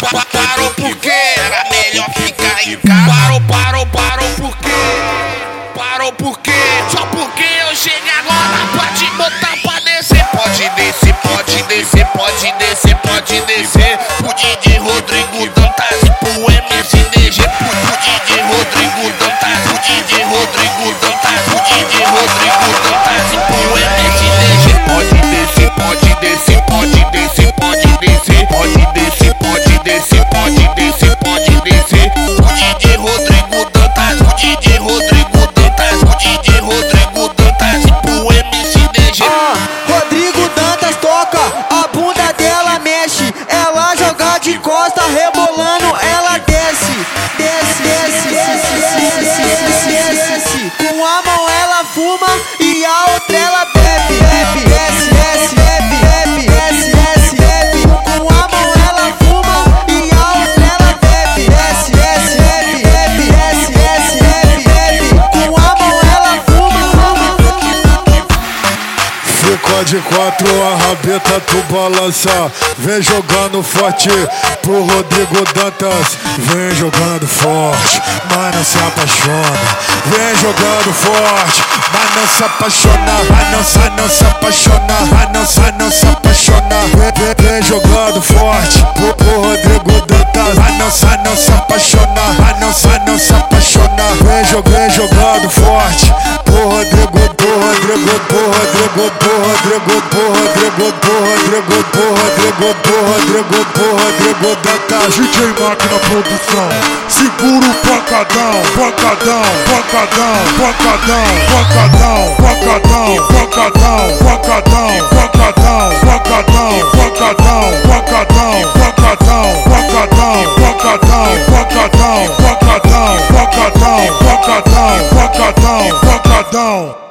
Parou porque era melhor ficar em casa. Parou, parou, parou porque. Parou porque. Só porque eu chego agora pode botar pra descer. Pode descer, pode descer, pode descer, pode descer. Com a mão ela fuma e a outra ela bebe, bebe, desce, desce, bebe, bebe, desce, desce, bebe. Com a mão ela fuma e a outra ela bebe, desce, desce, bebe, bebe, desce, desce, bebe, bebe. Com a mão ela fuma. Fica de quatro, a rabeta tu balança. Vem jogando forte pro Rodrigo Dantas. Vem jogando forte, mas não se apaixona. Vem jogando forte, mas não se apaixona. Mas não, se- não se apaixona, mas não, não se apaixona. Vem, vem, vem jogando forte pro, pro Rodrigo Dantas. Mas não, se- não se apaixona, mas não, não se apaixona. Vem, vem jogando forte pro Rodrigo, pro Rodrigo, pro Rodrigo, pro Rodrigo, pro Rodrigo, pro Rodrigo, pro Rodrigo, pro Rodrigo, pro Rodrigo Dantas. DJ Máquina Produção, segura o pancadão, pancadão, pancadão, pancadão, pancadão, pancadão, pancadão, Furacão.